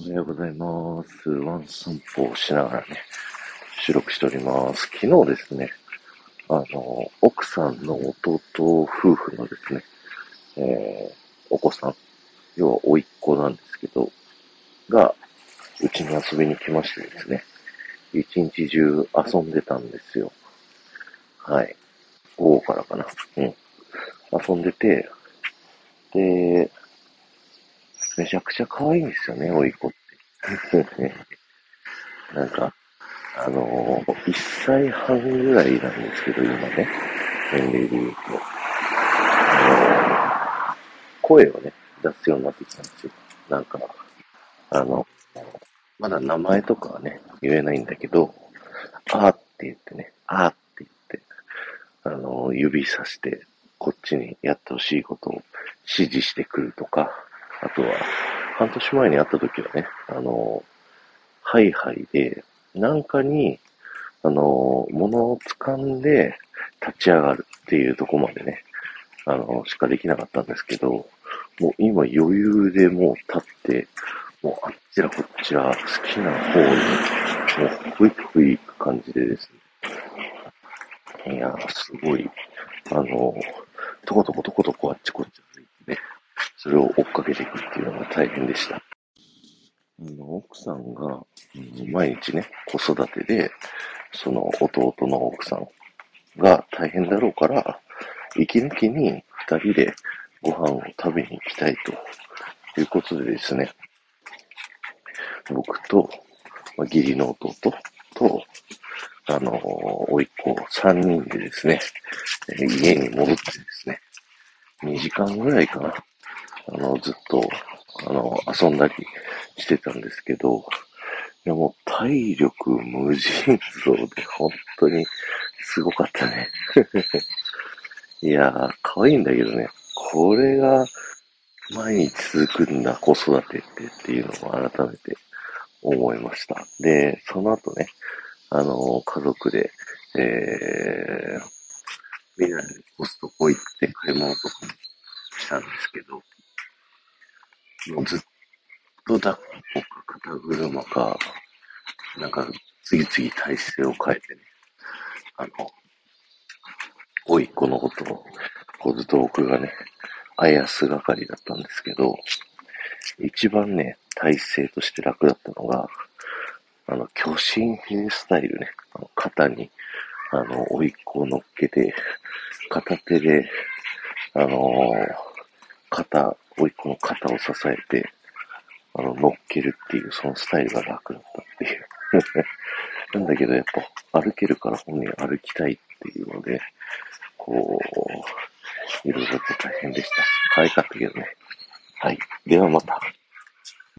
おはようございます。ワン散歩をしながらね、収録しております。昨日ですね、あの、奥さんの弟夫婦のですね、えー、お子さん、要は甥っ子なんですけど、が、うちに遊びに来ましてですね、一日中遊んでたんですよ。はい。午後からかな。うん。遊んでて、で、めちゃくちゃ可愛いんですよね、甥いっ子って。なんか、あのー、1歳半ぐらいなんですけど、今ね、年齢で言うと。あの、声をね、出すようになってきたんですよ。なんか、あの、まだ名前とかはね、言えないんだけど、あーって言ってね、あーって言って、あの、指さして、こっちにやってほしいことを指示してくるとか、あとは、半年前に会った時はね、あの、ハイハイで、なんかに、あの、物を掴んで立ち上がるっていうとこまでね、あの、しかできなかったんですけど、もう今余裕でもう立って、もうあっちらこっちら好きな方に、もうふいふい行く感じでですね。いやー、すごい、あの、とことことことこあっちこっち、それを追っかけていくっていうのが大変でした。奥さんが、毎日ね、子育てで、その弟の奥さんが大変だろうから、息抜きに二人でご飯を食べに行きたいということでですね、僕と、まあ、義理の弟と、あのおいっ子三人でですね、家に戻ってですね、2時間ぐらいかな、あの、ずっと、あの、遊んだりしてたんですけど、いやもう体力無尽蔵で本当にすごかったね。いやー、可愛いんだけどね、これが毎日続くんだ、子育てってっていうのを改めて思いました。で、その後ね、あの、家族で、えー、みんなでコストコ行って買い物とかもしたんですけど、もうずっと抱っこか肩車か、なんか次々体勢を変えてね、あの、おいっ子のことを、こうずっと僕がね、あやす係だったんですけど、一番ね、体勢として楽だったのが、あの、巨神兵スタイルね、あの肩に、あの、おいっ子を乗っけて、片手で、あのー、肩甥っ子の肩を支えて、あの、乗っけるっていう、そのスタイルが楽だったっていう。なんだけど、やっぱ、歩けるから本人歩きたいっていうので、こう、いろいろと大変でした。可愛かったけどね。はい。ではまた。